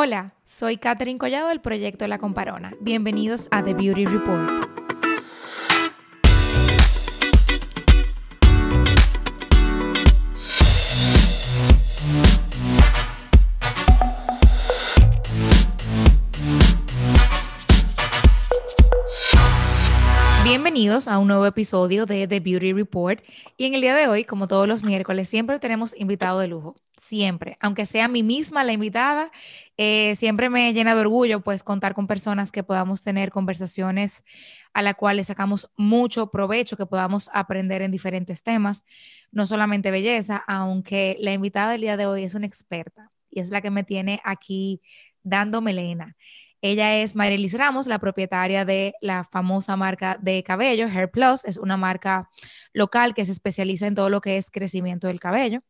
Hola, soy Katherine Collado del proyecto La Comparona. Bienvenidos a The Beauty Report. A un nuevo episodio de The Beauty Report y en el día de hoy, como todos los miércoles, siempre tenemos invitado de lujo, siempre, aunque sea mí misma la invitada, eh, siempre me llena de orgullo pues contar con personas que podamos tener conversaciones a la cual le sacamos mucho provecho, que podamos aprender en diferentes temas, no solamente belleza, aunque la invitada del día de hoy es una experta y es la que me tiene aquí dando melena. Ella es Marilis Ramos, la propietaria de la famosa marca de cabello, Hair Plus. Es una marca local que se especializa en todo lo que es crecimiento del cabello.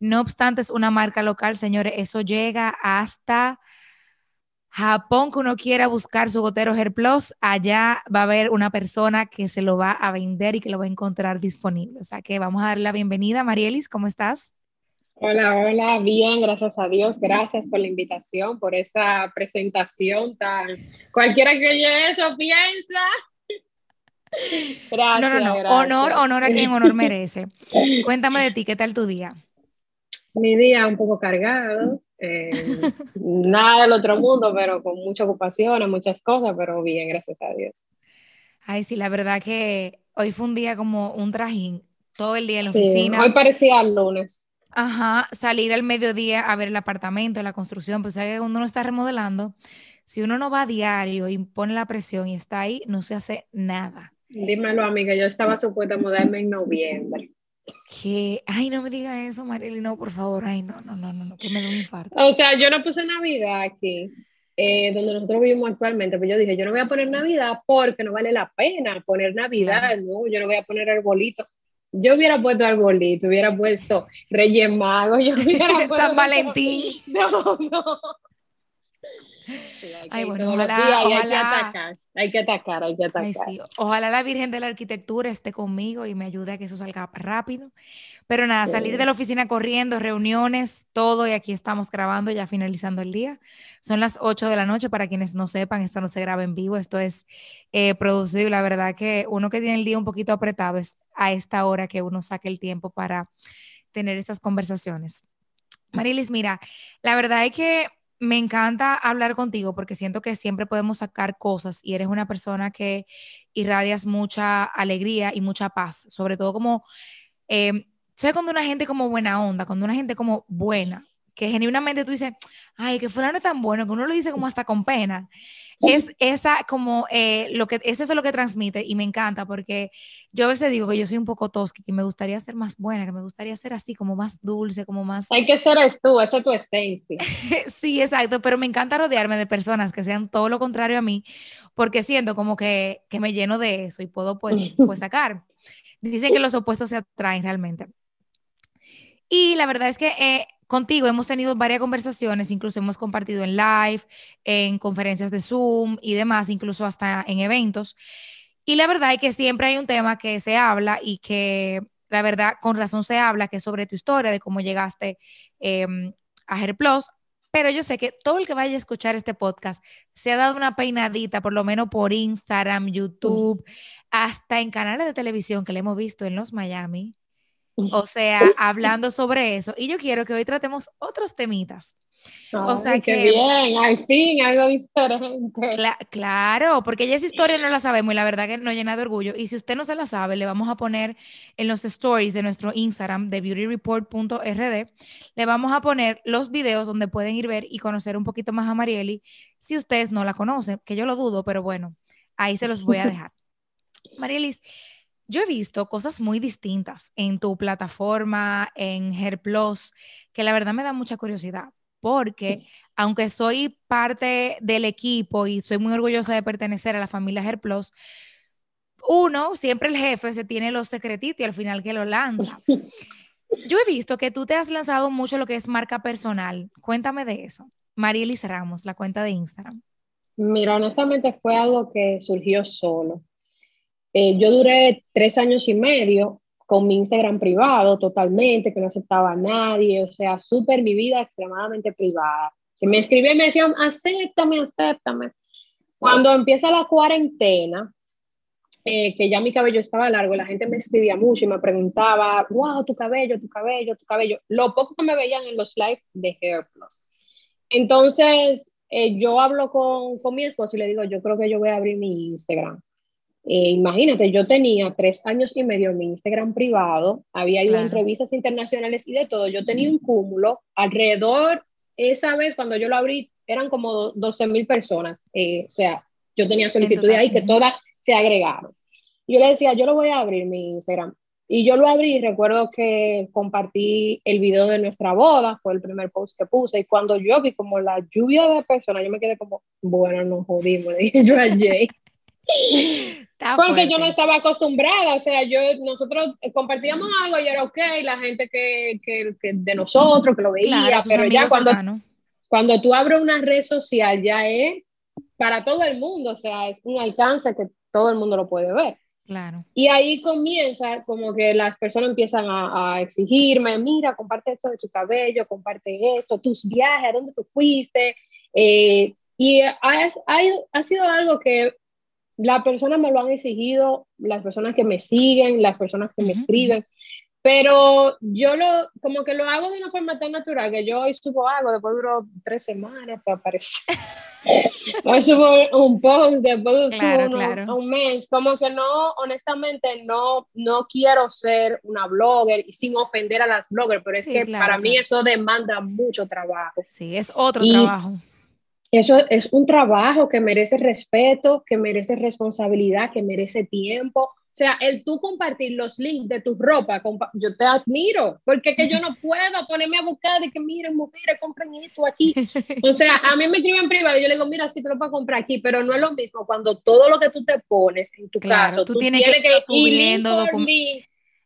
No obstante, es una marca local, señores, eso llega hasta Japón, que uno quiera buscar su gotero Hair Plus, allá va a haber una persona que se lo va a vender y que lo va a encontrar disponible. O sea que vamos a darle la bienvenida. Marielis, ¿cómo estás? Hola, hola, bien, gracias a Dios, gracias por la invitación, por esa presentación tan... Cualquiera que oye eso piensa. Gracias, no, no, no, honor, honor a quien honor merece. Cuéntame de ti, ¿qué tal tu día? Mi día un poco cargado, eh, nada del otro mundo, pero con muchas ocupaciones, muchas cosas, pero bien, gracias a Dios. Ay, sí, la verdad que hoy fue un día como un trajín, todo el día en la oficina. Hoy parecía el lunes. Ajá, salir al mediodía a ver el apartamento, la construcción, pues que cuando uno está remodelando, si uno no va a diario y pone la presión y está ahí, no se hace nada. Dímelo, amiga, yo estaba supuesta a mudarme en noviembre. Que, ay, no me diga eso, Marily, no, por favor, ay, no, no, no, no, que me dé un infarto. O sea, yo no puse Navidad aquí, eh, donde nosotros vivimos actualmente, pero yo dije, yo no voy a poner Navidad porque no vale la pena poner Navidad, no, yo no voy a poner arbolito yo hubiera puesto arbolito, hubiera puesto Reyes Magos, yo hubiera puesto San Valentín. No, no. Ay, bueno, ojalá, hay que atacar, hay que atacar, hay que atacar. Ojalá la Virgen de la Arquitectura esté conmigo y me ayude a que eso salga rápido. Pero nada, salir de la oficina corriendo, reuniones, todo, y aquí estamos grabando, ya finalizando el día. Son las 8 de la noche, para quienes no sepan, esto no se graba en vivo, esto es eh, producido. La verdad que uno que tiene el día un poquito apretado es a esta hora que uno saque el tiempo para tener estas conversaciones. Marilis, mira, la verdad es que me encanta hablar contigo porque siento que siempre podemos sacar cosas y eres una persona que irradias mucha alegría y mucha paz, sobre todo como, eh, ¿sabes cuando una gente como buena onda, cuando una gente como buena, que genuinamente tú dices, ay, que fulano es tan bueno, que uno lo dice como hasta con pena. Es esa como, eh, lo que, es eso lo que transmite y me encanta porque yo a veces digo que yo soy un poco tosca, que me gustaría ser más buena, que me gustaría ser así, como más dulce, como más... Hay que ser tú, esa es tu esencia. sí, exacto, pero me encanta rodearme de personas que sean todo lo contrario a mí, porque siento como que, que me lleno de eso y puedo pues, pues sacar. Dicen que los opuestos se atraen realmente. Y la verdad es que eh, contigo hemos tenido varias conversaciones, incluso hemos compartido en live, en conferencias de Zoom y demás, incluso hasta en eventos. Y la verdad es que siempre hay un tema que se habla y que la verdad con razón se habla, que es sobre tu historia, de cómo llegaste em, a Plus. Pero yo sé que todo el que vaya a escuchar este podcast se ha dado una peinadita, por lo menos por Instagram, YouTube, hasta en canales de televisión que le hemos visto en los Miami, o sea, hablando sobre eso. Y yo quiero que hoy tratemos otros temitas. o sea que bien, al fin algo diferente. claro, porque ya esa historia no la sabemos y la verdad que nos llena de orgullo. Y si usted no se la sabe, le vamos a poner en los stories de nuestro Instagram de beautyreport.rd, le vamos a poner los videos donde pueden ir ver y conocer un poquito más a Marieli si ustedes no la conocen, que yo lo dudo, pero bueno, ahí se los voy a dejar. Marielis, yo he visto cosas muy distintas en tu plataforma, en Plus, que la verdad me da mucha curiosidad, porque aunque soy parte del equipo y soy muy orgullosa de pertenecer a la familia Plus, uno, siempre el jefe se tiene los secretitos y al final que lo lanza. Yo he visto que tú te has lanzado mucho lo que es marca personal. Cuéntame de eso. Marielis Ramos, la cuenta de Instagram. Mira, honestamente fue algo que surgió solo. Eh, yo duré tres años y medio con mi Instagram privado totalmente, que no aceptaba a nadie, o sea, súper mi vida extremadamente privada. que me escribían y me decían, acéptame, acéptame. Cuando empieza la cuarentena, eh, que ya mi cabello estaba largo, la gente me escribía mucho y me preguntaba, wow, tu cabello, tu cabello, tu cabello. Lo poco que me veían en los lives de Hair Plus. Entonces, eh, yo hablo con, con, mi esposo y le digo, yo creo que yo voy a abrir mi Instagram. Eh, imagínate, yo tenía tres años y medio en mi Instagram privado, había ido a entrevistas internacionales y de todo. Yo tenía un cúmulo alrededor, esa vez cuando yo lo abrí, eran como 12 mil personas. o sea, yo tenía solicitudes ahí que todas se agregaron. Yo le decía, yo lo voy a abrir mi Instagram. Y yo lo abrí y recuerdo que compartí el video de nuestra boda, fue el primer post que puse. Y cuando yo vi como la lluvia de personas, yo me quedé como, bueno, no jodimos, dije yo a Jay. Porque yo no estaba acostumbrada, o sea, yo, nosotros compartíamos algo y era ok, la gente que, que, de nosotros, que lo veía, pero ya cuando, cuando tú abres una red social ya es para todo el mundo, o sea, es un alcance que todo el mundo lo puede ver. Claro. Y ahí comienza como que las personas empiezan a, exigirme, mira, comparte esto de tu cabello, comparte esto, tus viajes, a dónde tú fuiste. Eh, y ha, ha, sido algo que las personas me lo han exigido, las personas que me siguen, las personas que me escriben. Pero yo lo, como que lo hago de una forma tan natural que yo hoy subo algo, después duro tres semanas para aparecer. hoy subo un post, después subo un mes. Como que no, honestamente, no, no quiero ser una blogger y sin ofender a las bloggers, pero es que para mí eso demanda mucho trabajo. Sí, es otro trabajo. Eso es un trabajo que merece respeto, que merece responsabilidad, que merece tiempo o sea, el tú compartir los links de tu ropa, yo te admiro, porque que yo no puedo ponerme a buscar de que miren, mujeres, compren esto aquí. O sea, a mí me escriben en privado y yo le digo, mira, sí te lo puedo comprar aquí, pero no es lo mismo cuando todo lo que tú te pones en tu caso, tú, tienes, que, que subiendo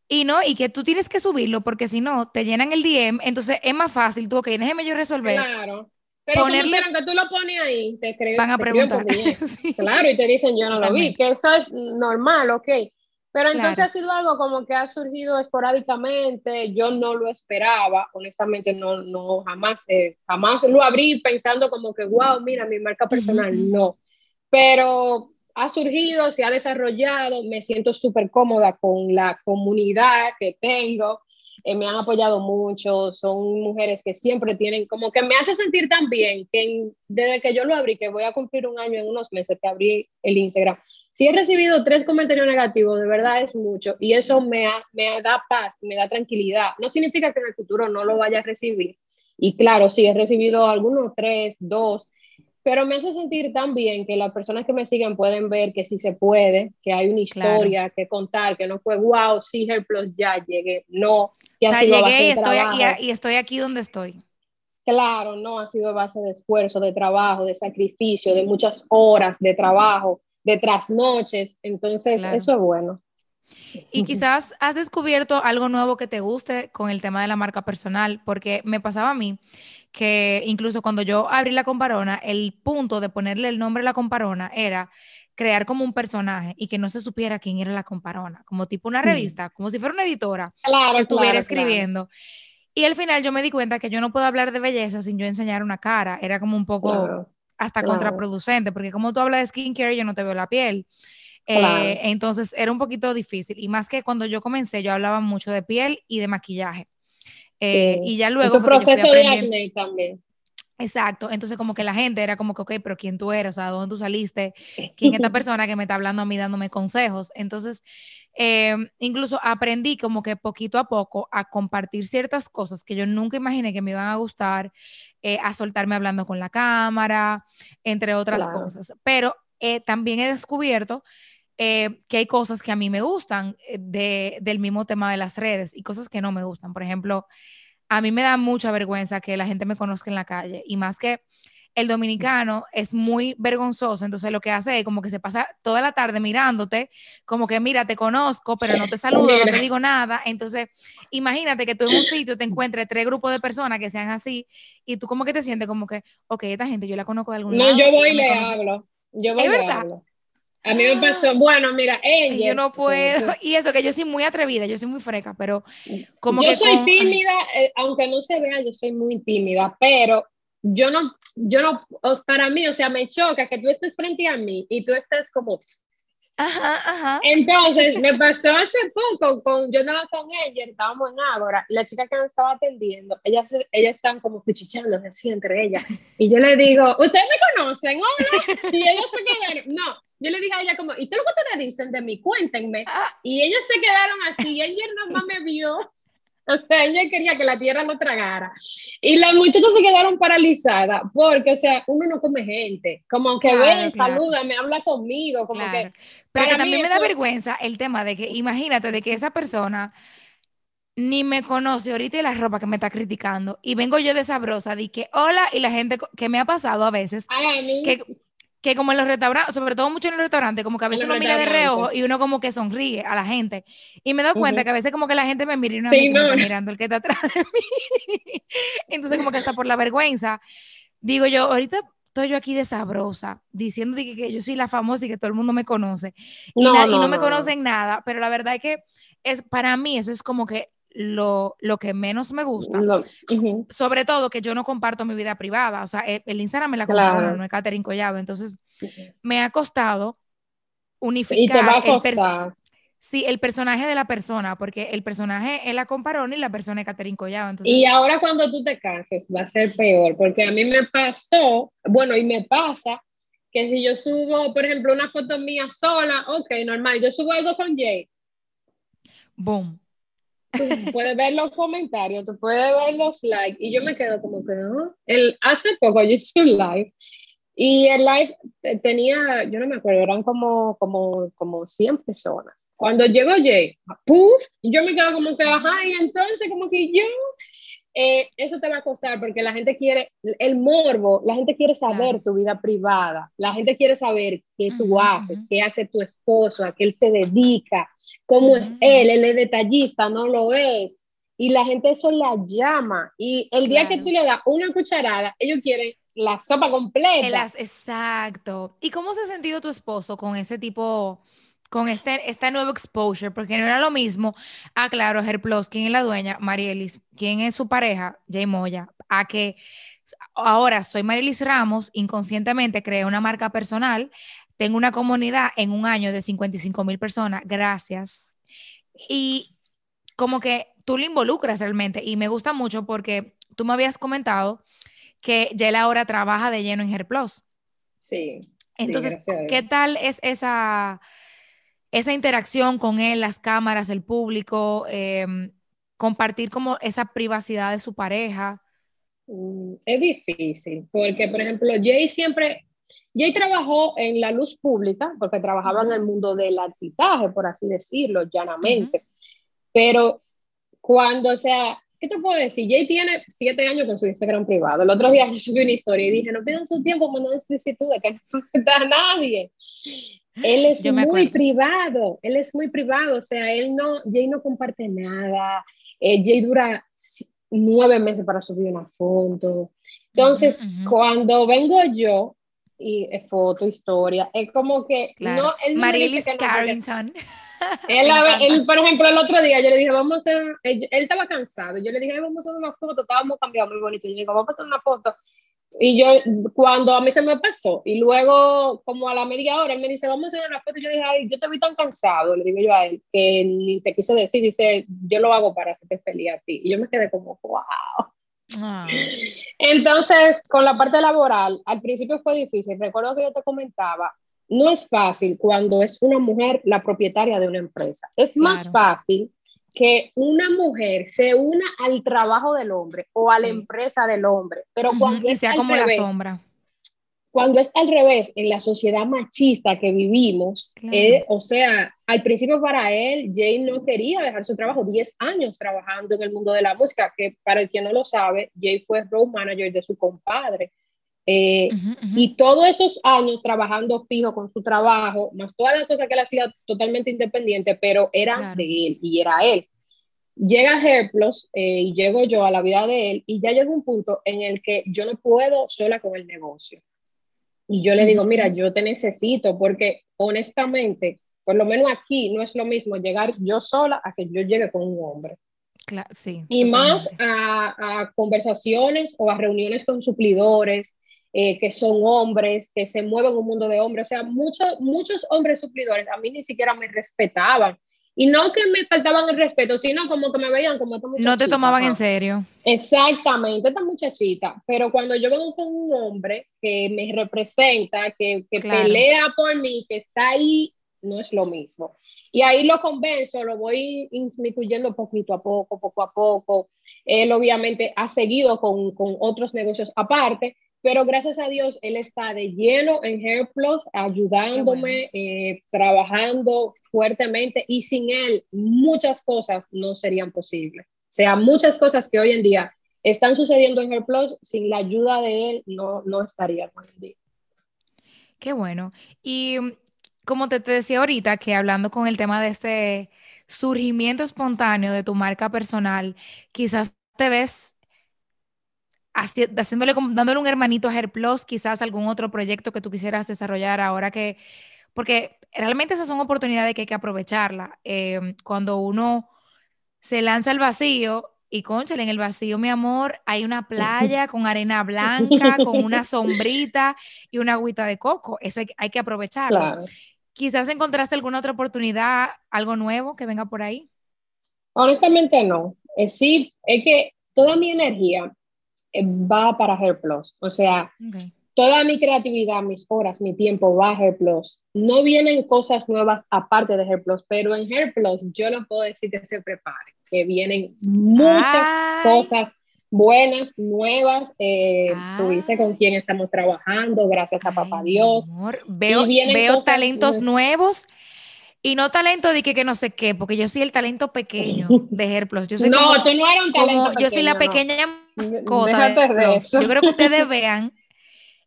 y no, y que tú tienes que subirlo porque si no, te llenan el DM, entonces es más fácil, tú, ok, déjeme yo resolver. Claro. Pero ponerle, que tú lo pones ahí, te creo. Van a preguntar. Claro, y te dicen, yo no lo vi, que eso es normal, ok. Pero entonces ha sido algo como que ha surgido esporádicamente, yo no lo esperaba, honestamente no, no jamás, eh, jamás lo abrí pensando como que, wow, mira, mi marca personal, no. Pero ha surgido, se ha desarrollado, me siento súper cómoda con la comunidad que tengo, eh, me han apoyado mucho, son mujeres que siempre tienen, como que me hace sentir tan bien que desde que yo lo abrí, que voy a cumplir un año en unos meses que abrí el Instagram, si he recibido tres comentarios negativos, de verdad es mucho, y eso me, me da paz, me da tranquilidad. No significa que en el futuro no lo vaya a recibir. Y claro, sí, he recibido algunos tres, dos, pero me hace sentir tan bien que las personas que me siguen pueden ver que sí se puede, que hay una historia que contar, que no fue wow, sí, Plus ya llegué, no. Que o sea, llegué y estoy, aquí, y estoy aquí donde estoy. Claro, no, ha sido base de esfuerzo, de trabajo, de sacrificio, de muchas horas de trabajo de trasnoches, entonces eso es bueno. Y quizás has descubierto algo nuevo que te guste con el tema de la marca personal, porque me pasaba a mí que incluso cuando yo abrí la comparona, el punto de ponerle el nombre a la comparona era crear como un personaje y que no se supiera quién era la comparona, como tipo una revista, como si fuera una editora que estuviera escribiendo. Y al final yo me di cuenta que yo no puedo hablar de belleza sin yo enseñar una cara, era como un poco hasta contraproducente, porque como tú hablas de skincare, yo no te veo la piel. Eh, entonces era un poquito difícil. Y más que cuando yo comencé, yo hablaba mucho de piel y de maquillaje. Eh, y ya luego... Tu proceso de acné también. Exacto, entonces como que la gente era como que, ok, pero ¿quién tú eres? O sea, ¿dónde tú saliste? ¿Quién es esta persona que me está hablando a mí dándome consejos? Entonces, em, incluso aprendí como que poquito a poco a compartir ciertas cosas que yo nunca imaginé que me iban a gustar, eh, a soltarme hablando con la cámara, entre otras cosas. Pero eh, también he descubierto eh, que hay cosas que a mí me gustan de, del mismo tema de las redes y cosas que no me gustan. Por ejemplo, a mí me da mucha vergüenza que la gente me conozca en la calle y más que el dominicano es muy vergonzoso, entonces lo que hace es como que se pasa toda la tarde mirándote, como que mira, te conozco, pero no te saludo, no te digo nada. Entonces, imagínate que tú en un sitio te encuentres tres grupos de personas que sean así y tú como que te sientes como que, ok, esta gente yo la conozco de algún lado. No, yo voy y le hablo. Yo voy y le hablo. A mí me pasó, bueno, mira, ella. Yo no puedo, y eso que yo soy muy atrevida, yo soy muy freca, pero como yo que. soy tímida, eh, aunque no se vea, yo soy muy tímida, pero yo no, yo no, para mí, o sea, me choca que tú estés frente a mí y tú estés como Ajá, ajá. Entonces, me pasó hace poco, con, yo andaba con ella, estábamos en Ágora, la chica que nos estaba atendiendo, ellas, ellas están como pichichando así entre ellas, y yo le digo, ¿ustedes me conocen? Hola, y ellos se quedaron, no, yo le dije a ella como, ¿y todo lo que ustedes dicen de mí? Cuéntenme, ah. y ellos se quedaron así, y ella más me vio, O sea, ella quería que la tierra lo tragara. Y las muchachas se quedaron paralizadas porque, o sea, uno no come gente. Como que ven, saluda, me habla conmigo. Como que, Pero que también me da vergüenza el tema de que, imagínate, de que esa persona ni me conoce ahorita y la ropa que me está criticando. Y vengo yo de sabrosa, de que hola, y la gente que me ha pasado a veces, que que como en los restaurantes, sobre todo mucho en los restaurantes, como que a veces uno mira de reojo y uno como que sonríe a la gente. Y me doy cuenta que a veces como que la gente me mira y no me está mirando el que está atrás de mí. Entonces como que hasta por la vergüenza, digo yo, ahorita estoy yo aquí de sabrosa, diciendo que, que, yo soy la famosa y que todo el mundo me conoce. Y no, y no me conocen nada, pero la verdad es que es, para mí eso es como que lo, lo que menos me gusta. Sobre todo que yo no comparto mi vida privada. O sea, e, el, Instagram me la claro. no es Catherine Collado. Entonces, me ha costado unificar el Sí, el personaje de la persona, porque el personaje es la Comparón y la persona es Catherine Collado. Entonces... Y ahora cuando tú te cases va a ser peor, porque a mí me pasó, bueno, y me pasa que si yo subo, por ejemplo, una foto mía sola, ok, normal, yo subo algo con Jay. Boom tú puedes ver los comentarios, tú puedes ver los likes, y yo me quedo como que, ¿no? El, hace poco yo hice un live, y el live tenía, yo no me acuerdo, eran como, como, como 100 personas. Cuando llegó Jay, ¡puf! Y yo me quedo como que, ajá, y entonces como que yo, eh, eso te va a costar porque la gente quiere, el morbo, la gente quiere saber tu vida privada, la gente quiere saber qué tú haces, qué hace tu esposo, a qué él se dedica, cómo es él, él es detallista, no lo es. Y la gente eso la llama. Y el día que tú le das una cucharada, ellos quieren la sopa completa. exacto. ¿Y cómo se ha sentido tu esposo con ese tipo con este, este nuevo exposure, porque no era lo mismo, ah, claro, Herplos, ¿quién es la dueña? Marielis, ¿quién es su pareja? Jay Moya, a que ahora soy Marielis Ramos, inconscientemente creé una marca personal, tengo una comunidad en un año de 55 mil personas, gracias. Y como que tú le involucras realmente, y me gusta mucho porque tú me habías comentado que Jay ahora trabaja de lleno en Herplos. Sí. Entonces, ¿qué tal es esa esa interacción con él, las cámaras, el público, em, compartir como esa privacidad de su pareja? Mm, es difícil, porque por ejemplo, Jay siempre, Jay trabajó en la luz pública, porque trabajaba en el mundo del artitaje, por así decirlo, llanamente, pero cuando, o sea, ¿qué te puedo decir? Jay tiene siete años con su Instagram privado. El otro día yo subí una historia y dije, no pidan su tiempo mandando solicitudes, que no afecta a nadie. Él es muy privado, él es muy privado, o sea, él no, Jay no comparte nada, eh, Jay dura nueve meses para subir una foto. Entonces, cuando vengo yo, y es foto, historia, es como que no, él Carrington. Él, por ejemplo, el otro día yo le dije, vamos a hacer, él, estaba cansado, yo le dije, vamos a hacer una foto, estábamos cambiando muy bonito, y yo digo, vamos a hacer una foto, y yo, cuando a mí se me pasó, y luego, como a la media hora, él me dice, vamos a hacer una foto. Y yo dije, ay, yo te vi tan cansado, le digo yo a él, que ni te quise decir. Dice, yo lo hago para hacerte feliz a ti. Y yo me quedé como, wow. Ah. Entonces, con la parte laboral, al principio fue difícil. Recuerdo que yo te comentaba, no es fácil cuando es una mujer la propietaria de una empresa. Es más fácil que una mujer se una al trabajo del hombre o a la empresa del hombre, pero cuando sea como la sombra. Cuando es al revés, en la sociedad machista que vivimos, eh, o sea, al principio para él, Jay no quería dejar su trabajo, 10 años trabajando en el mundo de la música, que para el que no lo sabe, Jay fue road manager de su compadre. Eh, y todos esos años trabajando fijo con su trabajo, más todas las cosas que él hacía totalmente independiente, pero era de él y era él. Llega Herplos eh, y llego yo a la vida de él y ya llega un punto en el que yo no puedo sola con el negocio. Y yo le digo, mira, yo te necesito porque honestamente, por lo menos aquí no es lo mismo llegar yo sola a que yo llegue con un hombre. Claro, sí, y más a, a, conversaciones o a reuniones con suplidores eh, que son hombres, que se mueven en un mundo de hombres. O sea, muchos muchos hombres suplidores a mí ni siquiera me respetaban. Y no que me faltaban el respeto, sino como que me veían como esta muchachita. No te tomaban en serio. Exactamente, esta muchachita. Pero cuando yo vengo con un hombre que me representa, que, que pelea por mí, que está ahí, no es lo mismo. Y ahí lo convenzo, lo voy inmiscuyendo poquito a poco, poco a poco. Él obviamente ha seguido con, con otros negocios aparte, pero gracias a Dios él está de lleno en Hair Plus, ayudándome, eh, trabajando fuertemente y sin él muchas cosas no serían posibles. O sea, muchas cosas que hoy en día están sucediendo en Hair Plus, sin la ayuda de él no, no estarían hoy en día. Qué bueno. Y mm, como te, te decía ahorita, que hablando con el tema de este surgimiento espontáneo de tu marca personal, quizás te ves haciéndole, dándole un hermanito a Herplus, quizás algún otro proyecto que tú quisieras desarrollar ahora que, porque realmente esas son oportunidades que hay que aprovecharla. Em, cuando uno se lanza al vacío, y conchale, en el vacío, mi amor, hay una playa con arena blanca, con una sombrita y una agüita de coco. Eso hay, que aprovecharlo. Quizás encontraste alguna otra oportunidad, algo nuevo que venga por ahí. Honestamente no. Eh, sí, es que toda mi energía eh, va para Hair Plus. O sea, toda mi creatividad, mis horas, mi tiempo va a Hair Plus. No vienen cosas nuevas aparte de Hair Plus, pero en Hair Plus yo no puedo decir que se prepare, que vienen muchas cosas buenas, nuevas. Eh, tuviste con quien estamos trabajando, gracias a Papá Dios. Veo, veo talentos nuevos y no talento de que, que no sé qué, porque yo soy el talento pequeño de Herplos. Yo soy no, tú no eres un talento pequeño, Yo soy la pequeña mascota de, eso. Yo creo que ustedes vean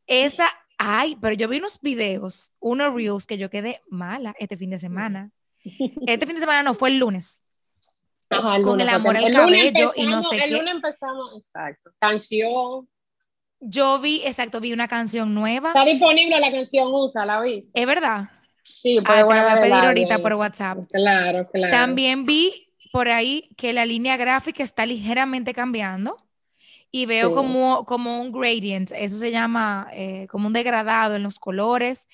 esa... Ay, pero yo vi unos videos, unos reels que yo quedé mala este fin de semana. Este fin de semana no, fue el lunes. Ajá, el con el amor al cabello y no sé el qué. El lunes empezamos, exacto. Canción. Yo vi, exacto, vi una canción nueva. Está disponible la canción USA, ¿la viste? Es verdad. Sí, ah, te lo voy a pedir ahorita por WhatsApp. Claro, claro. También vi por ahí que la línea gráfica está ligeramente cambiando y veo como, como un gradient, eso se llama eh, como un degradado en los colores,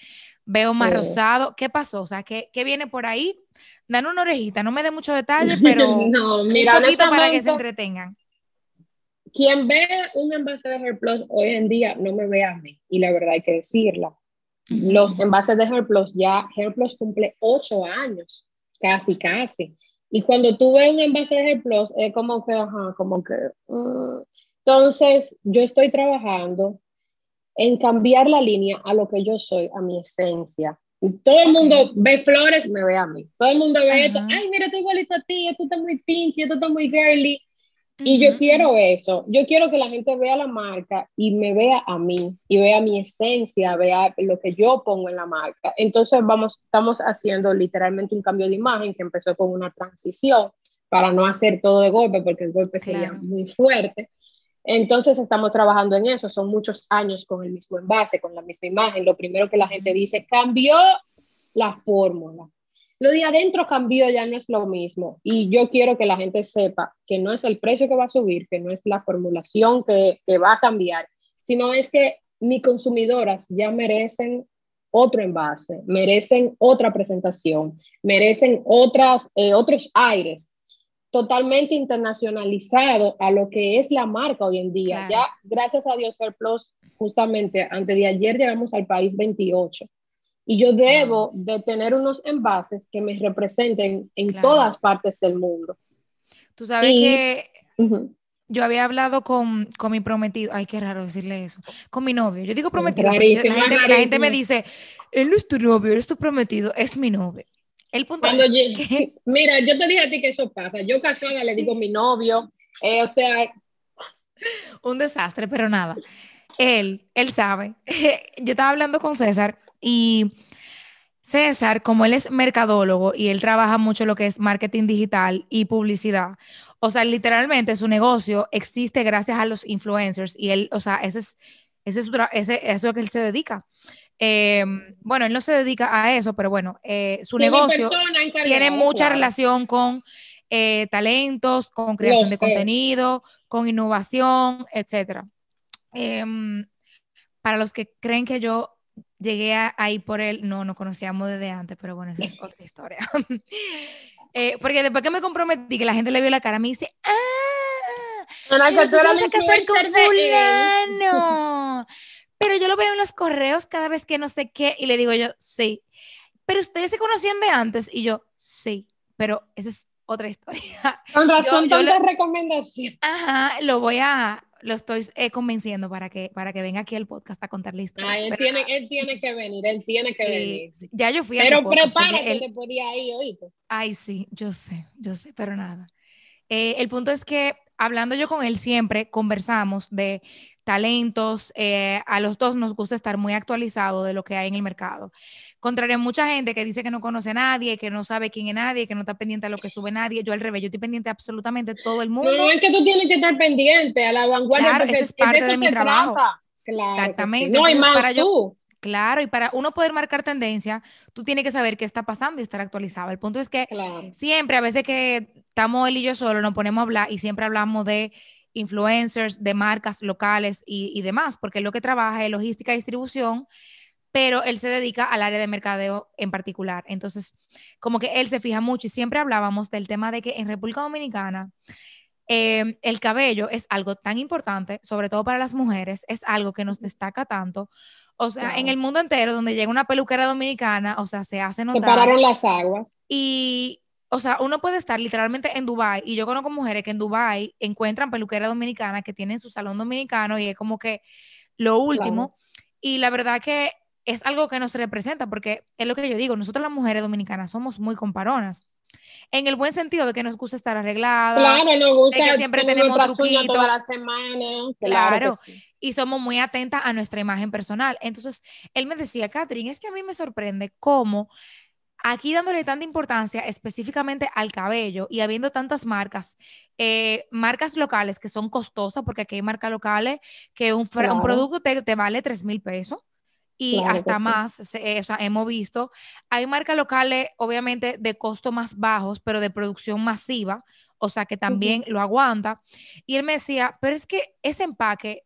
veo más rosado. ¿Qué pasó? O sea, ¿qué, ¿qué, viene por ahí? Dan una orejita, no me dé mucho detalle, pero no, mira, un poquito para que se entretengan. Quien ve un envase de Hair Plus hoy en día no me ve a mí, y la verdad hay que decirla los envases de Hairplus, ya Hairplus cumple ocho años, casi, casi. Y cuando tú ves un envase de Hairplus, es como que, ajá, como que... Uh. Entonces, yo estoy trabajando en cambiar la línea a lo que yo soy, a mi esencia. Todo el mundo ve flores, me ve a mí. Todo el mundo ve esto, ay, mira, estoy igualito a ti, esto está muy pinky, esto está muy girly. Y yo quiero eso, yo quiero que la gente vea la marca y me vea a mí, y vea mi esencia, vea lo que yo pongo en la marca. Entonces vamos, estamos haciendo literalmente un cambio de imagen que empezó con una transición para no hacer todo de golpe, porque el golpe sería muy fuerte. Entonces estamos trabajando en eso, son muchos años con el mismo envase, con la misma imagen. Lo primero que la gente dice, cambió la fórmula, lo de adentro cambió, ya no es lo mismo. Y yo quiero que la gente sepa que no es el precio que va a subir, que no es la formulación que, que va a cambiar, sino es que mis consumidoras ya merecen otro envase, merecen otra presentación, merecen otras, eh, otros aires totalmente internacionalizado a lo que es la marca hoy en día. Ya, gracias a Dios, Plus, justamente antes de ayer llegamos al país 28 y yo debo de tener unos envases que me representen en todas partes del mundo. Tú sabes que yo había hablado con, con, mi prometido, ay, qué raro decirle eso, con mi novio. Yo digo prometido, la, gente, me dice, él no es tu novio, él es tu prometido, es mi novio. El punto es que... Mira, yo te dije a ti que eso pasa. Yo casada le digo mi novio, eh, o sea... Un desastre, pero nada. Él, él sabe. yo estaba hablando con César y César, como él es mercadólogo y él trabaja mucho lo que es marketing digital y publicidad, o sea, literalmente su negocio existe gracias a los influencers y él, o sea, ese es, ese es, ese, eso es lo que él se dedica. Em, bueno, él no se dedica a eso, pero bueno, eh, su negocio tiene mucha relación con eh, talentos, con creación de contenido, con innovación, etcétera. Em, para los que creen que yo llegué ahí por él, no, nos conocíamos desde antes, pero bueno, esa es otra historia. Eh, porque después que me comprometí, que la gente le vio la cara, me dice, ¡ah! Pero tú vas a casar con fulano. Pero yo lo veo en los correos cada vez que no sé qué, y le digo yo, sí. Pero ustedes se conocían de antes, y yo, sí. Pero esa es otra historia. Con razón, yo, tantas recomendaciones. Ajá, lo voy a, lo estoy eh, convenciendo para que, para que venga aquí el podcast a contar la historia. él, tiene, él tiene que venir, él tiene que venir. Ya yo fui a Pero prepárate, él, te podía ir, oíste. Ay, sí, yo sé, yo sé, pero nada. Eh, el punto es que hablando yo con él siempre, conversamos de talentos, eh, a los dos nos gusta estar muy actualizados de lo que hay en el mercado. Contrario a mucha gente que dice que no conoce a nadie, que no sabe quién es nadie, que no está pendiente a lo que sube nadie, yo al revés, yo estoy pendiente a absolutamente todo el mundo. No, es que tú tienes que estar pendiente a la vanguardia. Claro, eso es parte de, mi trabajo. Exactamente. No, hay más para tú. Claro, y para uno poder marcar tendencia, tú tienes que saber qué está pasando y estar actualizado. El punto es que siempre, a veces que estamos él y yo solo, nos ponemos a hablar y siempre hablamos de influencers, de marcas locales y, demás, porque lo que trabaja es logística y distribución, pero él se dedica al área de mercadeo en particular. Entonces, como que él se fija mucho y siempre hablábamos del tema de que en República Dominicana em, el cabello es algo tan importante, sobre todo para las mujeres, es algo que nos destaca tanto. O sea, en el mundo entero, donde llega una peluquera dominicana, o sea, se hace notar. Separaron las aguas. Y o sea, uno puede estar literalmente en Dubai y yo conozco mujeres que en Dubai encuentran peluqueras dominicanas que tienen su salón dominicano y es como que lo último. Y la verdad que es algo que nos representa porque es lo que yo digo, nosotros las mujeres dominicanas somos muy comparonas. En el buen sentido de que nos gusta estar arregladas. Claro, nos gusta. De que siempre tenemos truquitos. toda la semana. Claro. Y somos muy atentas a nuestra imagen personal. Entonces, él me decía, Catherine, es que a mí me sorprende cómo Aquí dándole tanta importancia específicamente al cabello y habiendo tantas marcas, eh, marcas locales que son costosas, porque aquí hay marcas locales que un, un producto te, vale 3 mil pesos y hasta más, eh, o sea, hemos visto. Hay marcas locales, obviamente, de costo más bajos, pero de producción masiva, o sea, que también lo aguanta. Y él me decía, pero es que ese empaque,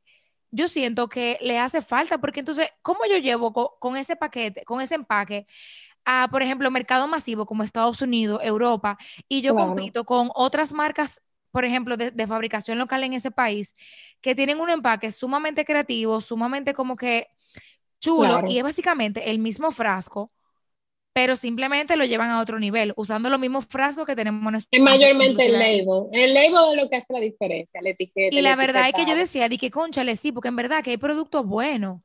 yo siento que le hace falta, porque entonces, ¿cómo yo llevo con ese paquete, con ese empaque? a, por ejemplo, mercado masivo como Estados Unidos, Europa, y yo compito con otras marcas, por ejemplo, de, fabricación local en ese país, que tienen un empaque sumamente creativo, sumamente como que chulo, y es básicamente el mismo frasco, pero simplemente lo llevan a otro nivel, usando los mismos frascos que tenemos en nuestro Es mayormente el label. El label es lo que hace la diferencia, la etiqueta. Y la, verdad es que yo decía, di que conchale, sí, porque en verdad que hay productos buenos.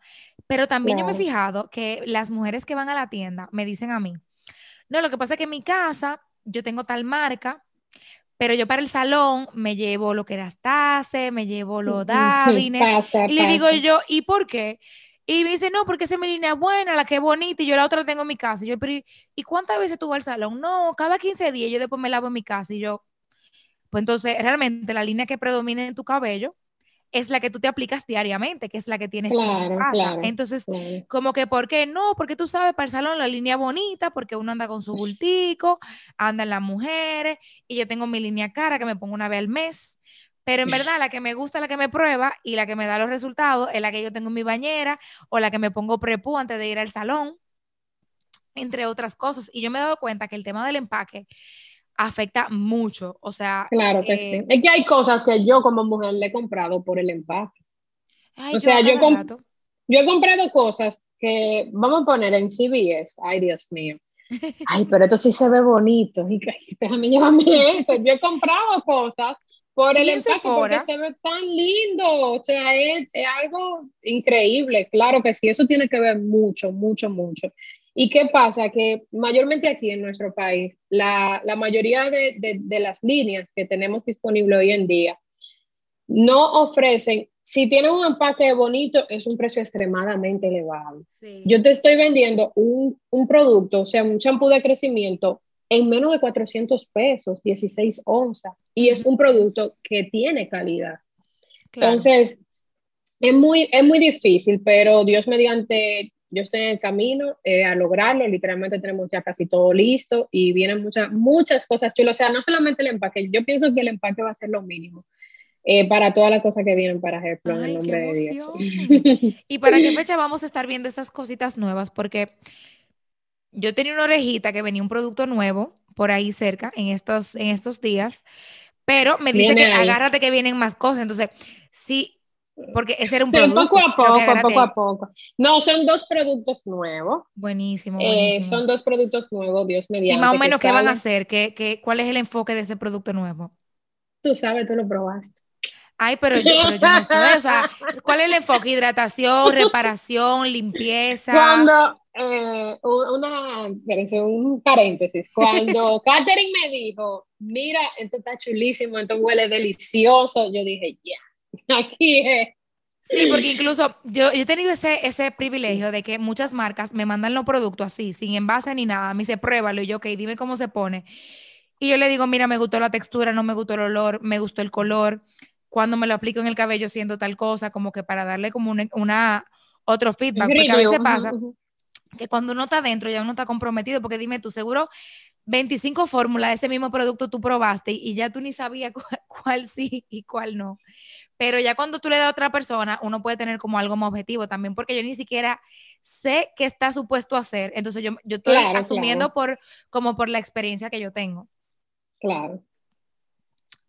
Pero también yo me he fijado que las mujeres que van a la tienda me dicen a mí, no, lo que pasa es que en mi casa yo tengo tal marca, pero yo para el salón me llevo lo que era Stase, me llevo los Davines. y le digo yo, ¿y por qué? Y me dice, no, porque esa es mi línea buena, la que es bonita, y yo la otra la tengo en mi casa. Y yo, pero ¿y cuántas veces tú vas al salón? No, cada 15 días yo después me lavo en mi casa. Y yo, pues entonces, realmente la línea que predomina en tu cabello es la que tú te aplicas diariamente, que es la que tienes en tu casa. entonces, como que, ¿por qué no? Porque tú sabes, para el salón la línea bonita, porque uno anda con su bultico, andan las mujeres, y yo tengo mi línea cara que me pongo una vez al mes. Pero en verdad, la que me gusta, la que me prueba y la que me da los resultados es la que yo tengo en mi bañera o la que me pongo prepú antes de ir al salón, entre otras cosas. Y yo me he dado cuenta que el tema del empaque afecta mucho. O sea, claro que sí. Eh, es que hay cosas que yo como mujer le he comprado por el empaque. o sea, yo, yo he comprado cosas que, vamos a poner en CBS, ay Dios mío. Ay, pero esto sí se ve bonito. Déjame llevarme esto. Yo he comprado cosas por el empaque, porque se ve tan lindo, o sea, es, algo increíble, claro que sí, eso tiene que ver mucho, mucho, mucho. ¿Y qué pasa? Que mayormente aquí en nuestro país, la, la mayoría de, de, las líneas que tenemos disponible hoy en día no ofrecen, si tienen un empaque bonito, es un precio extremadamente elevado. Yo te estoy vendiendo un, un producto, o sea, un champú de crecimiento en menos de 400 pesos, 16 onzas, y es un producto que tiene calidad. Entonces, es muy, es muy difícil, pero Dios mediante, yo estoy en el camino eh, a lograrlo, literalmente tenemos ya casi todo listo y vienen muchas, muchas cosas chulas, o sea, no solamente el empaque, yo pienso que el empaque va a ser lo mínimo. eh, para todas las cosas que vienen para ejemplo, en el nombre de Dios. ¿Y para qué fecha vamos a estar viendo esas cositas nuevas? Porque yo tenía una orejita que venía un producto nuevo por ahí cerca en estos, en estos días, pero me dice que agárrate que vienen más cosas. Entonces, sí, porque ese era un producto. poco a poco, poco a poco. No, son dos productos nuevos. Buenísimo, eh, son dos productos nuevos, Dios mediante. Y más o menos, ¿qué van a hacer? ¿Qué, qué, cuál es el enfoque de ese producto nuevo? Tú sabes, tú lo probaste. Ay, pero yo, pero yo no sé, o sea, ¿cuál es el enfoque? Hidratación, reparación, limpieza. Cuando, eh, una, un paréntesis, cuando Catherine me dijo, mira, esto está chulísimo, esto huele delicioso, yo dije, ya, aquí es. Sí, porque incluso yo, yo, he tenido ese, ese privilegio de que muchas marcas me mandan los productos así, sin envase ni nada. Me dice, pruébalo. Y yo, ok, dime cómo se pone. Y yo le digo, mira, me gustó la textura, no me gustó el olor, me gustó el color cuando me lo aplico en el cabello siendo tal cosa, como que para darle como una, otro feedback, porque a veces pasa que cuando uno está adentro ya uno está comprometido, porque dime tú, seguro 25 fórmulas de ese mismo producto tú probaste y ya tú ni sabías cuál, sí y cuál no. Pero ya cuando tú le das a otra persona, uno puede tener como algo más objetivo también, porque yo ni siquiera sé qué está supuesto a hacer. Entonces yo, yo estoy asumiendo por como por la experiencia que yo tengo. Claro.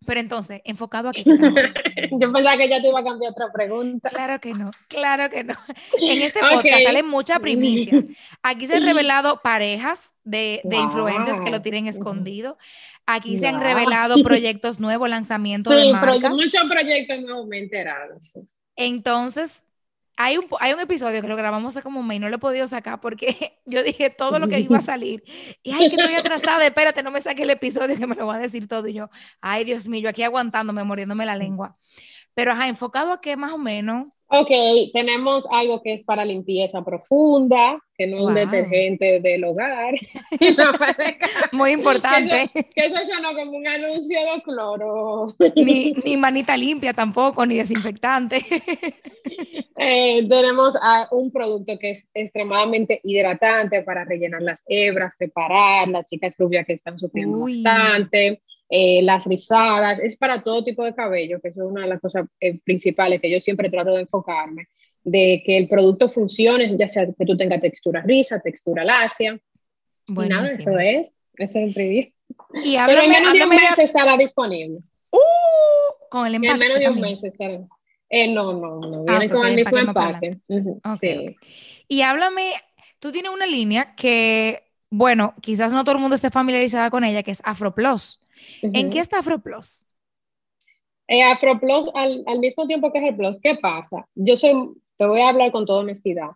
Pero entonces, enfocado aquí. Yo pensaba que ya te iba a cambiar otra pregunta. Claro que no, claro que no. En este podcast sale mucha primicia. Aquí se han revelado parejas de, de influencers que lo tienen escondido. Aquí se han revelado proyectos nuevos, lanzamientos de marcas. Sí, muchos proyectos nuevos me enteraron. Entonces, hay un, hay un episodio que lo grabamos hace como un mes y no lo he podido sacar porque yo dije todo lo que iba a salir. Y ay, que estoy atrasada, espérate, no me saque el episodio que me lo va a decir todo. Y yo, ay, Dios mío, yo aquí aguantándome, muriéndome la lengua. Pero ajá, enfocado a qué más o menos. Ok, tenemos algo que es para limpieza profunda, que no es un detergente del hogar. Muy importante. Que eso, que sonó como un anuncio de cloro. Ni, ni manita limpia tampoco, ni desinfectante. Eh, tenemos un producto que es extremadamente hidratante para rellenar las hebras, preparar las chicas rubias que están sufriendo bastante. Eh, las rizadas, es para todo tipo de cabello, que eso es una de las cosas eh, principales que yo siempre trato de enfocarme, de que el producto funcione, ya sea que tú tengas textura risa, textura lacia. Y nada, eso es, eso es preview. Y háblame, Pero en menos de un mes estará disponible. Uh, con el empaque. En menos de un mes estará. Eh, no, no, no, ah, viene con el, mismo empaque. sí. Y háblame, tú tienes una línea que, bueno, quizás no todo el mundo esté familiarizada con ella, que es ¿En qué está AfroPlus? Eh, AfroPlus, al, al, mismo tiempo que AfroPlus, ¿qué pasa? Yo soy, te voy a hablar con toda honestidad.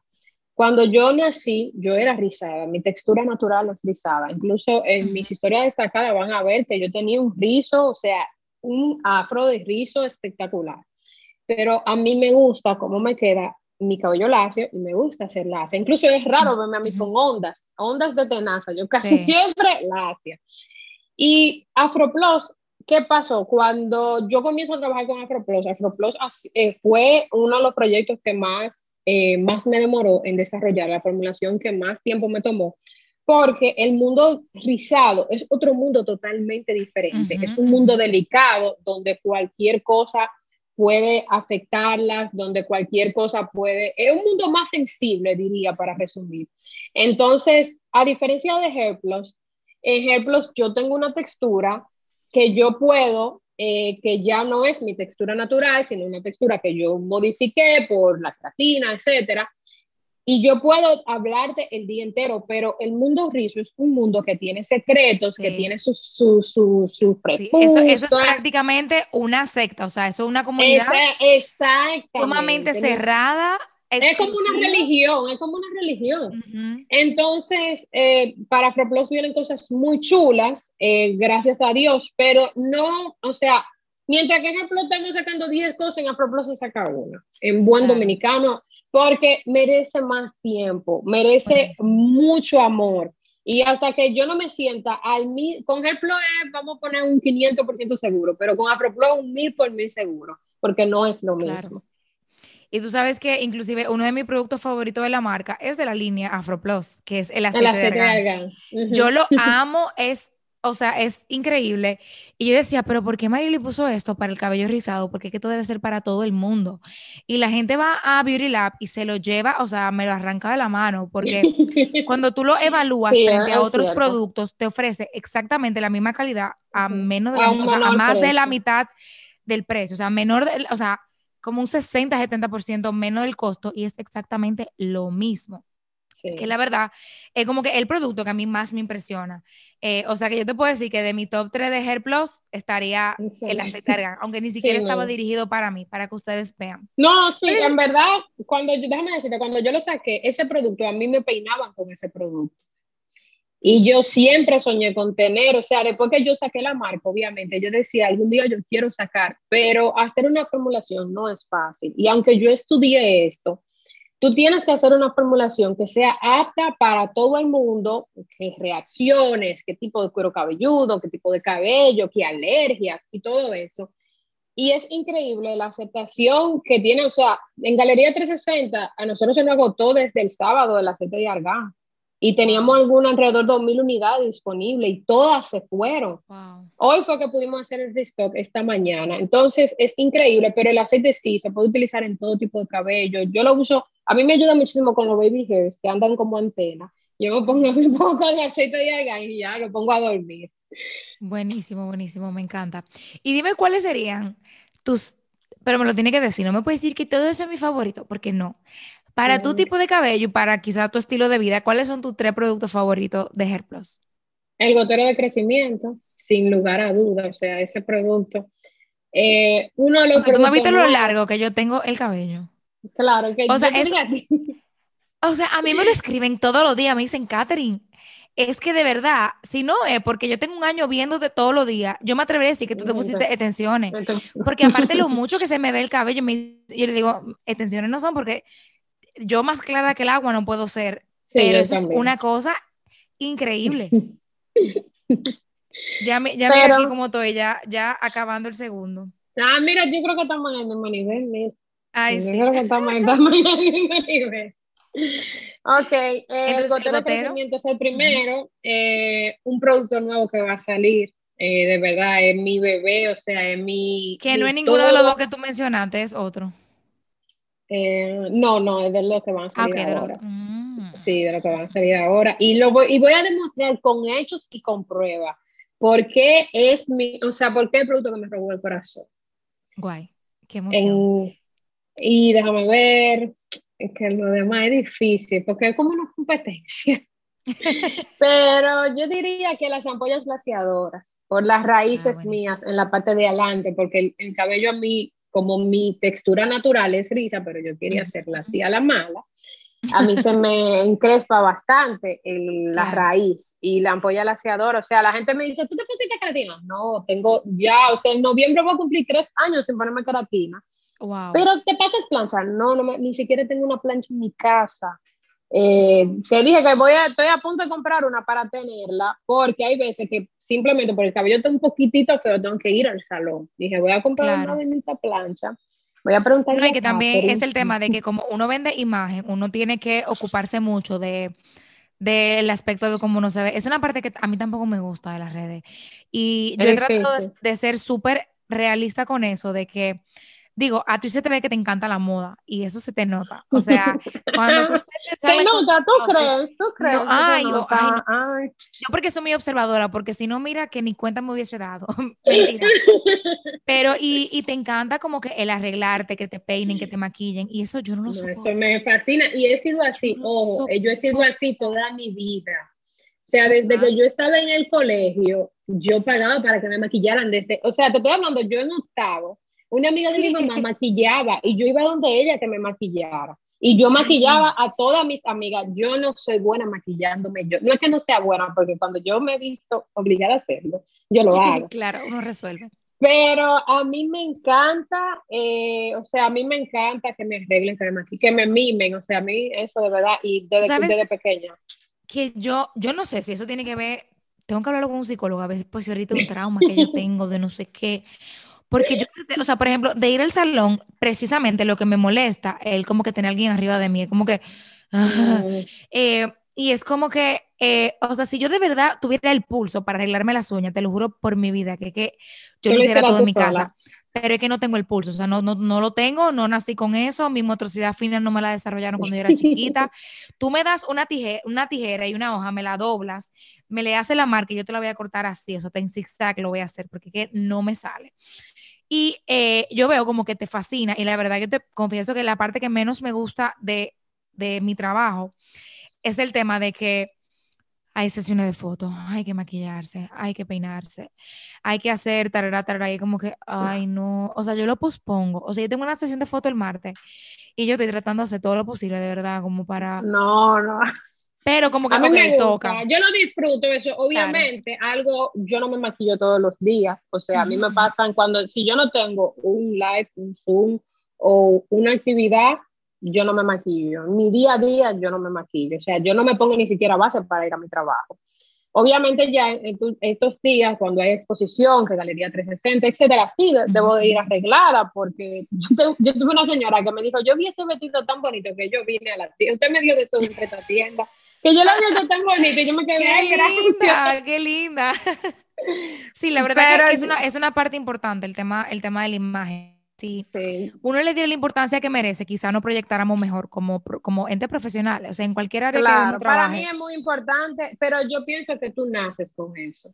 Cuando yo nací, yo era rizada, mi textura natural es rizada. Incluso en mis historias destacadas van a ver que yo tenía un rizo, o sea, un afro de rizo espectacular. Pero a mí me gusta cómo me queda mi cabello lacio y me gusta hacer lacia. Incluso es raro verme a mí con ondas, ondas de tenaza. Yo casi siempre lacia. Y AfroPlus, ¿qué pasó? Cuando yo comienzo a trabajar con AfroPlus, AfroPlus eh, fue uno de los proyectos que más, eh, más me demoró en desarrollar, la formulación que más tiempo me tomó, porque el mundo rizado es otro mundo totalmente diferente, es un mundo delicado donde cualquier cosa puede afectarlas, donde cualquier cosa puede, es un mundo más sensible, diría, para resumir. Entonces, a diferencia de Hairplus, ejemplos, yo tengo una textura que yo puedo, eh, que ya no es mi textura natural, sino una textura que yo modifiqué por la creatina, etcétera. Y yo puedo hablarte el día entero, pero el mundo rizo es un mundo que tiene secretos, que tiene sus su, su, su eso, es prácticamente una secta, o sea, eso es una comunidad sumamente cerrada es como una religión, es como una religión. Entonces, eh, para Afroplos vienen cosas muy chulas, eh, gracias a Dios, pero no, o sea, mientras que Afroplos estamos sacando 10 cosas, en Afroplos se saca una, en buen dominicano, porque merece más tiempo, merece mucho amor. Y hasta que yo no me sienta al con Afroplos vamos a poner un 500% seguro, pero con Afroplos un mil por mil seguro, porque no es lo mismo. Y tú sabes que inclusive uno de mis productos favoritos de la marca es de la línea Afro Plus, que es el aceite, de argán. Yo lo amo, es o sea, es increíble. Y yo decía, pero ¿por qué Marily puso esto para el cabello rizado? Porque es que esto debe ser para todo el mundo. Y la gente va a Beauty Lab y se lo lleva, o sea, me lo arranca de la mano, porque cuando tú lo evalúas frente a otros productos, te ofrece exactamente la misma calidad a menos de a más de la mitad del precio, o sea, menor, o sea, como un 60-70% menos del costo y es exactamente lo mismo. Que la verdad es como que el producto que a mí más me impresiona. Eh, o sea que yo te puedo decir que de mi top 3 de Hair Plus estaría el aceite argán, aunque ni siquiera estaba dirigido para mí, para que ustedes vean. No, sí, en verdad, cuando yo, déjame decirte, cuando yo lo saqué, ese producto, a mí me peinaban con ese producto. Y yo siempre soñé con tener, o sea, después que yo saqué la marca, obviamente, yo decía, algún día yo quiero sacar, pero hacer una formulación no es fácil. Y aunque yo estudié esto, Tú tienes que hacer una formulación que sea apta para todo el mundo, qué reacciones, qué tipo de cuero cabelludo, qué tipo de cabello, qué alergias y todo eso. Y es increíble la aceptación que tiene, o sea, en Galería 360 a nosotros se nos agotó desde el sábado el aceite de argán y teníamos alguna alrededor de 2.000 unidades disponibles y todas se fueron. Hoy fue que pudimos hacer el restock esta mañana. Entonces es increíble, pero el aceite sí se puede utilizar en todo tipo de cabello. Yo lo uso, a mí me ayuda muchísimo con los baby hairs que andan como antena. Yo me pongo un poco de aceite de argán y ya lo pongo a dormir. Buenísimo, buenísimo, me encanta. Y dime cuáles serían tus, pero me lo tiene que decir, no me puedes decir que todo eso es mi favorito, porque no. Para tu tipo de cabello y para quizá tu estilo de vida, ¿cuáles son tus tres productos favoritos de Hair Plus? El gotero de crecimiento, sin lugar a dudas, o sea, ese producto. Eh, uno de los o sea, tú me has visto lo largo que yo tengo el cabello. Claro, que o sea, o sea, a mí me lo escriben todos los días, me dicen, Catherine, es que de verdad, si no es porque yo tengo un año viéndote todos los días, yo me atrevería a decir que tú te pusiste extensiones. Porque aparte lo mucho que se me ve el cabello, yo le digo, extensiones no son porque yo más clara que el agua no puedo ser, pero eso es una cosa increíble. ya me, ya mira aquí como estoy, ya, ya acabando el segundo. Ah, mira, yo creo que estamos en el mismo nivel, mira. Ay, yo sí. creo que estamos, estamos en el mismo nivel. Ok, eh, el gotero de crecimiento es el primero, eh, un producto nuevo que va a salir, eh, de verdad, es mi bebé, o sea, es mi... Que no es ninguno de los dos que tú mencionaste, es otro. Eh, no, no, es de lo que van a salir ahora. Mm. Sí, de lo que van a salir ahora. Y, lo voy, y voy a demostrar con hechos y con pruebas por qué es mi, o sea, por qué el producto que me robó el corazón. Guay, qué emoción. y déjame ver, es que lo demás es difícil, porque es como una competencia. Pero yo diría que las ampollas glaciadoras, por las raíces ah, mías en la parte de adelante, porque el cabello a mí como mi textura natural es risa, pero yo quería hacerla así a la mala, a mí se me encrespa bastante el, la raíz y la ampolla laseadora. O sea, la gente me dice, ¿tú te pusiste queratina? No, tengo ya, o sea, en noviembre voy a cumplir tres años sin ponerme queratina. Wow. Pero te pasas plancha. No, no ni siquiera tengo una plancha en mi casa. Eh, te dije que voy a, estoy a punto de comprar una para tenerla, porque hay veces que simplemente por el cabello está un poquitito feo, tengo que ir al salón. Dije, voy a comprar una de esta plancha. Voy a preguntar. No, y que también es el tema de que como uno vende imagen, uno tiene que ocuparse mucho de del aspecto de cómo uno se ve. Es una parte que a mí tampoco me gusta de las redes. Y yo he tratado de, de ser súper realista con eso, de que digo, a ti se te ve que te encanta la moda y eso se te nota. O sea, cuando tú se, nota, tú crees, tú crees. No, ay, Yo porque soy muy observadora, porque si no, mira que ni cuenta me hubiese dado. Mentira. Pero, y, y, te encanta como que el arreglarte, que te peinen, que te maquillen, y eso yo no lo sé. Eso me fascina y he sido así, ojo, yo he sido así toda mi vida. O sea, desde que yo estaba en el colegio, yo pagaba para que me maquillaran desde, o sea, te estoy hablando, yo en octavo, una amiga de mi mamá maquillaba y yo iba donde ella que me maquillara. Y yo maquillaba a todas mis amigas. Yo no soy buena maquillándome. Yo, no es que no sea buena, porque cuando yo me he visto obligada a hacerlo, yo lo hago. claro, uno resuelve. Pero a mí me encanta, eh, o sea, a mí me encanta que me arreglen, que me, que me mimen, o sea, a mí eso de verdad, y desde, desde pequeña. Que yo, yo no sé si eso tiene que ver, tengo que hablarlo con un psicólogo, a veces pues ahorita un trauma que yo tengo de no sé qué, porque yo, o sea, por ejemplo, de ir al salón, precisamente lo que me molesta, él como que tiene alguien arriba de mí, como que... Ah, mm. eh, Y es como que, eh, o sea, si yo de verdad tuviera el pulso para arreglarme las uñas, te lo juro por mi vida, que, que yo lo hiciera todo en mi casa. Pero es que no tengo el pulso, o sea, no, no, no lo tengo, no nací con eso, mi motricidad fina no me la desarrollaron cuando yo era chiquita. Tú me das una tijera, una tijera y una hoja, me la doblas, me le hace la marca y yo te la voy a cortar así, o sea, en zigzag lo voy a hacer porque que no me sale. Y eh, yo veo como que te fascina y la verdad yo te confieso que la parte que menos me gusta de, de mi trabajo es el tema de que hay sesiones de fotos, hay que maquillarse, hay que peinarse, hay que hacer tarara, tarara, y como que, ay, no, o sea, yo lo pospongo, o sea, yo tengo una sesión de foto el martes y yo estoy tratando de hacer todo lo posible, de verdad, como para... No, no. Pero como que a mí me toca. Yo no disfruto eso, obviamente, algo, yo no me maquillo todos los días, o sea, a mí me pasan cuando, si yo no tengo un live, un Zoom o una actividad, yo no me maquillo. Mi día a día yo no me maquillo. O sea, yo no me pongo ni siquiera base para ir a mi trabajo. Obviamente ya en, estos días, cuando hay exposición, que Galería 360, etcétera, sí, debo de ir arreglada porque yo, tuve una señora que me dijo, yo vi ese vestido tan bonito que yo vine a la tienda, usted me dio de esta tienda, que yo la vi tan bonito y yo me quedé, qué linda, qué linda. Sí, la verdad que es una, es una parte importante el tema, el tema de la imagen Sí. Uno le diera la importancia que merece, quizá no proyectáramos mejor como, como ente profesional, o sea, en cualquier área que uno trabaje. Para mí es muy importante, pero yo pienso que tú naces con eso.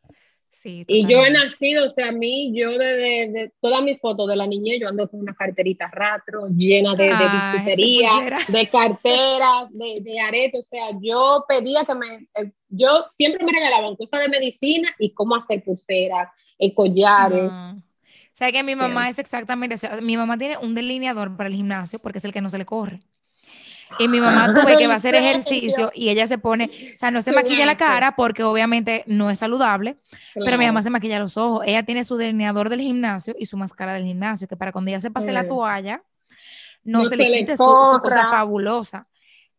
Sí, y yo he nacido, o sea, a mí, yo desde de, todas mis fotos de la niñez, yo ando con una carterita ratro llena de, de de carteras, de, de aretes, o sea, yo pedía que me, eh, yo siempre me regalaban cosas de medicina y cómo hacer pulseras, eh, collares. O sea que mi mamá es exactamente, mi mamá tiene un delineador para el gimnasio porque es el que no se le corre. Y mi mamá tuve que va a hacer ejercicio y ella se pone, o sea, no se maquilla la cara porque obviamente no es saludable, pero mi mamá se maquilla los ojos. Ella tiene su delineador del gimnasio y su máscara del gimnasio, que para cuando ella se pase la toalla, no, se, le quite su, cosa fabulosa.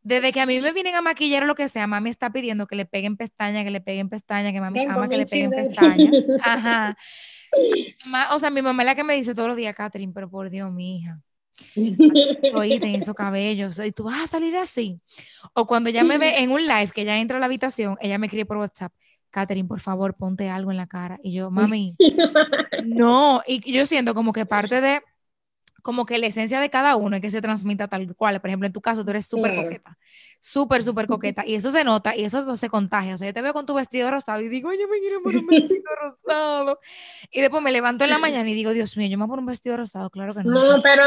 Desde que a mí me vienen a maquillar o lo que sea, mami está pidiendo que le peguen pestaña, que le peguen pestaña, que mami ama que le peguen pestaña. Ajá o sea, mi mamá es la que me dice todos los días, Catherine, pero por Dios, mi hija. Oí de esos cabellos y tú vas a salir así. O cuando ella me ve en un live que ella entra a la habitación, ella me escribe por WhatsApp, Catherine, por favor, ponte algo en la cara. Y yo, mami, no. Y yo siento como que parte de como que la esencia de cada uno es que se transmita tal cual. Por ejemplo, en tu caso, tú eres súper coqueta, súper, súper coqueta, y eso se nota y eso se contagia. O sea, yo te veo con tu vestido rosado y digo, yo me quiero poner un vestido rosado. Y después me levanto en la mañana y digo, Dios mío, yo me voy a poner un vestido rosado, claro que no. No, pero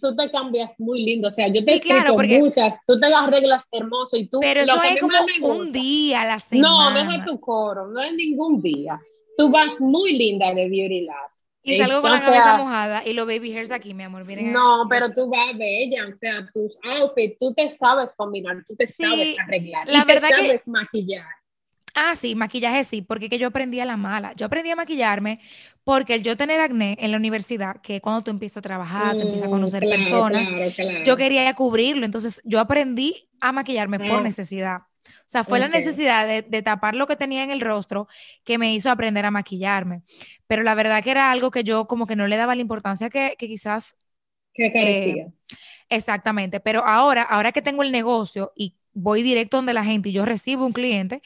tú te cambias muy lindo. O sea, yo te he claro, muchas, tú te arreglas hermoso y tú. Pero eso es como un día a la semana. No, es tu coro, no es ningún día. Tú vas muy linda de Beauty Lab. Y salgo con la cabeza mojada y los baby hairs aquí, mi amor. Miren no, pero tú vas bella, o sea, tus outfits, tú te sabes combinar, tú te sabes arreglar, la verdad te sabes maquillar. Ah, sí, maquillaje sí, porque que yo aprendí a la mala. Yo aprendí a maquillarme porque el yo tener acné en la universidad, que cuando tú empiezas a trabajar, tú empiezas a mm, conocer personas, yo quería cubrirlo. Entonces, yo aprendí a maquillarme por necesidad. O sea, fue la necesidad de, tapar lo que tenía en el rostro que me hizo aprender a maquillarme. Pero la verdad que era algo que yo como que no le daba la importancia que, quizás... Que carecía. Eh, exactamente. Pero ahora, ahora que tengo el negocio y voy directo donde la gente y yo recibo un cliente,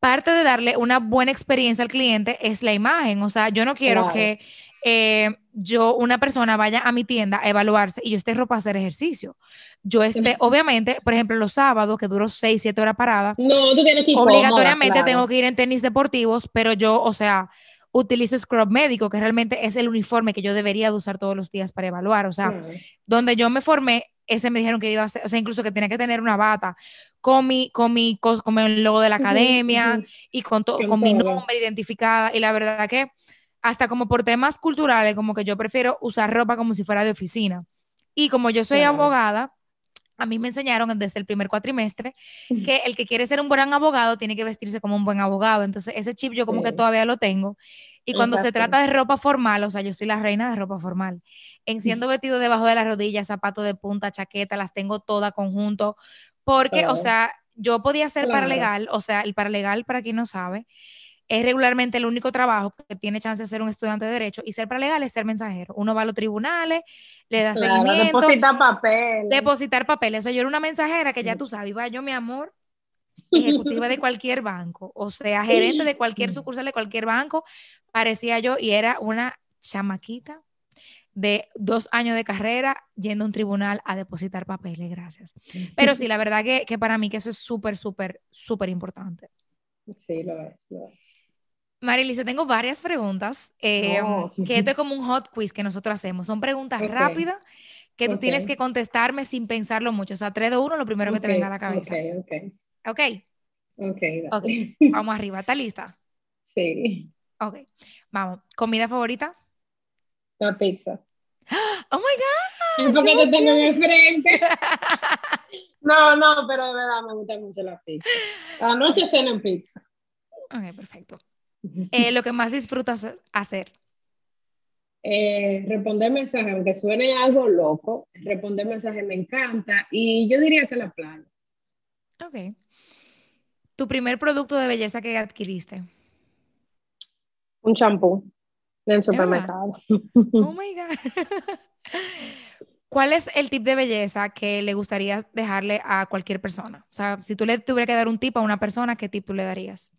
parte de darle una buena experiencia al cliente es la imagen. O sea, yo no quiero que eh, yo, una persona vaya a mi tienda a evaluarse y yo esté ropa a hacer ejercicio. Yo esté, obviamente, por ejemplo, los sábados, que duro 6, 7 horas parada, no, tú tienes que ir obligatoriamente tengo que ir en tenis deportivos, pero yo, o sea, utilizo scrub médico, que realmente es el uniforme que yo debería de usar todos los días para evaluar. O sea, donde yo me formé, ese me dijeron que iba a ser, o sea, incluso que tenía que tener una bata con mi, con mi, con el logo de la academia y con, todo con mi nombre identificada. Y la verdad que hasta como por temas culturales, como que yo prefiero usar ropa como si fuera de oficina. Y como yo soy abogada, a mí me enseñaron desde el primer cuatrimestre que el que quiere ser un buen abogado tiene que vestirse como un buen abogado. Entonces, ese chip yo como que todavía lo tengo. Y cuando se trata de ropa formal, o sea, yo soy la reina de ropa formal. En siendo vestido debajo de las rodillas, zapatos de punta, chaqueta, las tengo todas conjunto. Porque, o sea, yo podía ser paralegal, o sea, el paralegal, para quien no sabe, es regularmente el único trabajo que tiene chance de ser un estudiante de derecho y ser paralegal es ser mensajero. Uno va a los tribunales, le da seguimiento. Depositar papeles. Depositar papeles. O sea, yo era una mensajera que ya tú sabes, iba yo, mi amor, ejecutiva de cualquier banco, o sea, gerente de cualquier sucursal de cualquier banco, parecía yo y era una chamaquita de dos años de carrera yendo a un tribunal a depositar papeles, gracias. Pero sí, la verdad que, que para mí que eso es súper, súper, súper importante. Sí, lo es, lo es. Marilisa, tengo varias preguntas, eh, Oh. que esto es como un hot quiz que nosotros hacemos. Son preguntas Ok. rápidas que tú Ok. tienes que contestarme sin pensarlo mucho. O sea, 3, 2, 1, lo primero que te venga a la cabeza. Ok, ok. Ok, Ok, vamos arriba. ¿Está lista? Sí, Ok, vamos. ¿Comida favorita? la pizza. Oh my Es porque te tengo en el frente. No, no, pero de verdad me gusta mucho la pizza. Anoche cené en pizza. God. Ok, perfecto. Eh, lo que más disfrutas hacer. Eh, responder mensajes, aunque suene algo loco, responder mensajes me encanta y yo diría que la playa. Ok. Tu primer producto de belleza que adquiriste. Un champú en el verdad? supermercado. Oh my God. ¿Cuál es el tip de belleza que le gustaría dejarle a cualquier persona? O sea, si tú le tuvieras que dar un tip a una persona, ¿qué tip tú le darías?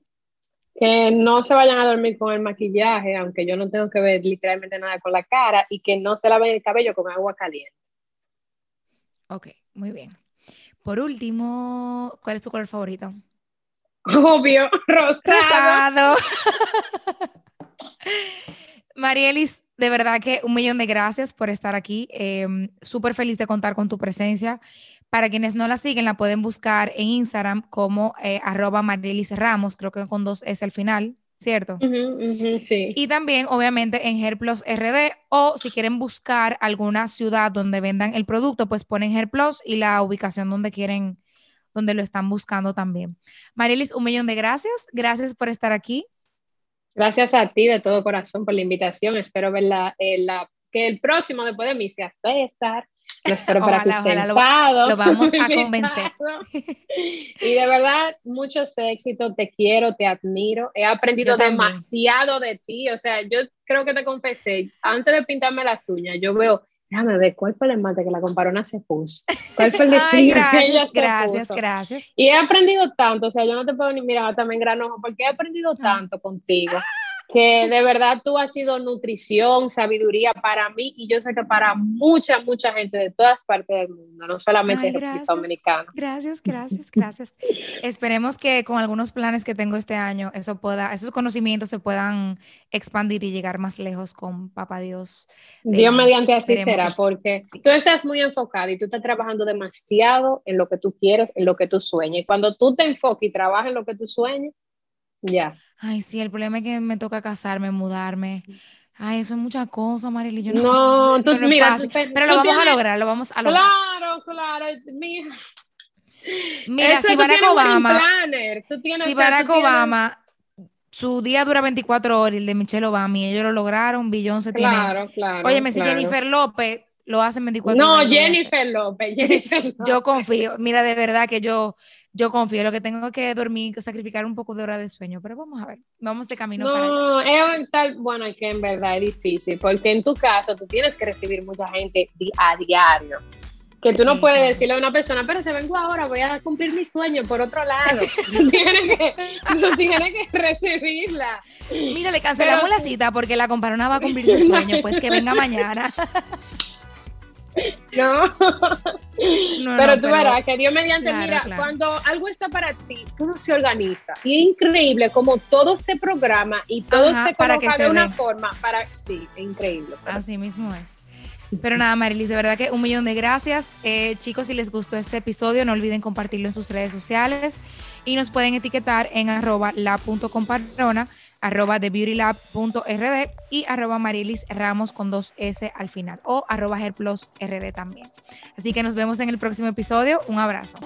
Que no se vayan a dormir con el maquillaje, aunque yo no tengo que ver literalmente nada con la cara, y que no se laven el cabello con agua caliente. Ok, muy bien. Por último, ¿cuál es tu color favorito? Obvio, rosado. Rosado. Marielis, de verdad que un millón de gracias por estar aquí. Eh, Súper feliz de contar con tu presencia. Para quienes no la siguen, la pueden buscar en Instagram como eh, arroba Marielis Ramos, creo que con dos S al final, ¿cierto? Sí. Y también, obviamente, en Herplos RD o si quieren buscar alguna ciudad donde vendan el producto, pues ponen Herplos y la ubicación donde quieren, donde lo están buscando también. Marielis, un millón de gracias. Gracias por estar aquí. Gracias a ti de todo corazón por la invitación. Espero verla, eh, la, que el próximo después de mí sea César. Lo espero para Ojalá, que ojalá, lo- lo vamos a convencer. Y de verdad, muchos éxitos. Te quiero, te admiro. He aprendido demasiado de ti. O sea, yo creo que te confesé, antes de pintarme las uñas, yo veo, déjame ver, ¿cuál fue el esmalte que la comparona se puso? ¿Cuál fue el diseño que ella gracias, se gracias, puso? gracias. Y he aprendido tanto, o sea, yo no te puedo ni mirar también granojo, porque he aprendido Ah. tanto contigo, que de verdad tú has sido nutrición, sabiduría para mí y yo sé que para mucha, mucha gente de todas partes del mundo, no solamente Ay, en República gracias. Dominicana. Gracias, gracias, gracias. Esperemos que con algunos planes que tengo este año, eso pueda, esos conocimientos se puedan expandir y llegar más lejos con Papá Dios. Dios mediante así será, porque Sí. tú estás muy enfocado y tú estás trabajando demasiado en lo que tú quieres, en lo que tú sueñas. Y cuando tú te enfocas y trabajas en lo que tú sueñas, ya. Ay, sí, el problema es que me toca casarme, mudarme. Ay, eso es muchas cosas, Marily. Yo no, No, tú, no mira, tú pero lo vamos a lograr, lo vamos a lograr. Claro, claro. Mira, Eso si Barack Obama, tienes, si o sea, tienes- Obama, su día dura 24 horas y el de Michelle Obama y ellos lo lograron, Billón se tiene. Claro, claro. Óyeme, si claro. Jennifer López lo hace en 24 No, horas. hacer. Jennifer López, Jennifer López. Yo confío, mira, de verdad que yo, yo confío. Lo que tengo que dormir, sacrificar un poco de hora de sueño, pero vamos a ver, vamos de camino para. No, es un tal, bueno, es que en verdad es difícil, porque en tu caso tú tienes que recibir mucha gente a diario. Que tú no Sí, puedes decirle a una persona, pero se vengo ahora, voy a cumplir mi sueño por otro lado. tú tienes que, tú tienes que recibirla. Mira, le cancelamos Pero- la cita porque la comparona va a cumplir su sueño, pues que venga mañana. No. No, pero no, tú verás que Dios mediante, Claro, mira, claro. cuando algo está para ti, todo se organiza. Y es increíble como todo se programa y todo Ajá, se para coloca que de se una dé. forma para. Sí, es increíble. Así mismo es. Pero nada, Marilis, de verdad que un millón de gracias. Eh, chicos, si les gustó este episodio, no olviden compartirlo en sus redes sociales y nos pueden etiquetar en arroba la.comparrona, arroba thebeautylab.rd y arroba marilis ramos con dos S al final o arroba herplos rd también. Así que nos vemos en el próximo episodio. Un abrazo.